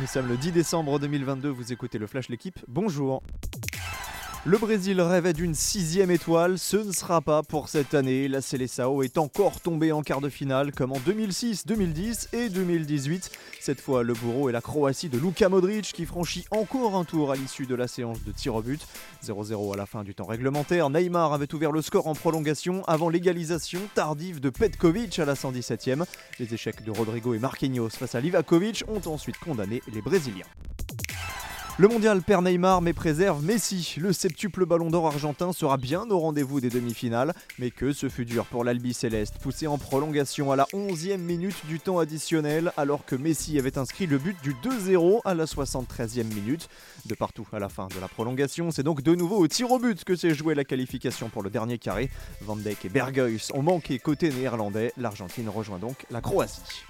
Nous sommes le 10 décembre 2022, vous écoutez le Flash L'équipe, bonjour le Brésil rêvait d'une sixième étoile, ce ne sera pas pour cette année. La Seleção est encore tombée en quart de finale comme en 2006, 2010 et 2018. Cette fois, le bourreau est la Croatie de Luka Modric qui franchit encore un tour à l'issue de la séance de tir au but. 0-0 à la fin du temps réglementaire. Neymar avait ouvert le score en prolongation avant l'égalisation tardive de Petkovic à la 117e. Les échecs de Rodrigo et Marquinhos face à Livakovic ont ensuite condamné les Brésiliens. Le mondial perd Neymar mais préserve Messi. Le septuple ballon d'or argentin sera bien au rendez-vous des demi-finales, mais que ce fut dur pour l'Albi Céleste, poussé en prolongation à la 11e minute du temps additionnel, alors que Messi avait inscrit le but du 2-0 à la 73e minute. De partout à la fin de la prolongation, c'est donc de nouveau au tir au but que s'est jouée la qualification pour le dernier carré. Van Dijk et Berghuis ont manqué côté néerlandais. L'Argentine rejoint donc la Croatie.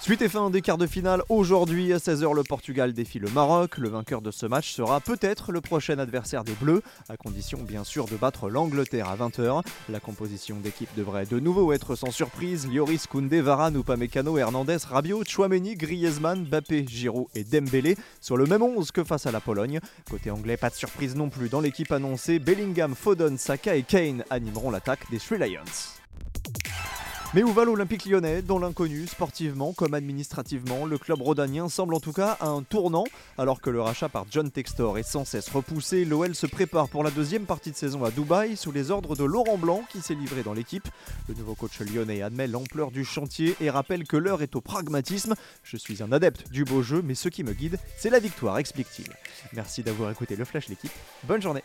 Suite et fin des quarts de finale, aujourd'hui à 16h le Portugal défie le Maroc. Le vainqueur de ce match sera peut-être le prochain adversaire des Bleus, à condition bien sûr de battre l'Angleterre à 20h. La composition d'équipe devrait de nouveau être sans surprise. Lloris, Koundé, Varane, Upamecano, Hernandez, Rabiot, Chouameni, Griezmann, Bappé, Giroud et Dembélé sur le même 11 que face à la Pologne. Côté anglais, pas de surprise non plus dans l'équipe annoncée. Bellingham, Foden, Saka et Kane animeront l'attaque des Three Lions. Mais où va l'Olympique lyonnais Dans l'inconnu, sportivement comme administrativement, le club rhodanien semble en tout cas à un tournant. Alors que le rachat par John Textor est sans cesse repoussé, l'OL se prépare pour la deuxième partie de saison à Dubaï sous les ordres de Laurent Blanc qui s'est livré dans l'équipe. Le nouveau coach lyonnais admet l'ampleur du chantier et rappelle que l'heure est au pragmatisme. Je suis un adepte du beau jeu, mais ce qui me guide, c'est la victoire, explique-t-il. Merci d'avoir écouté le Flash l'équipe. Bonne journée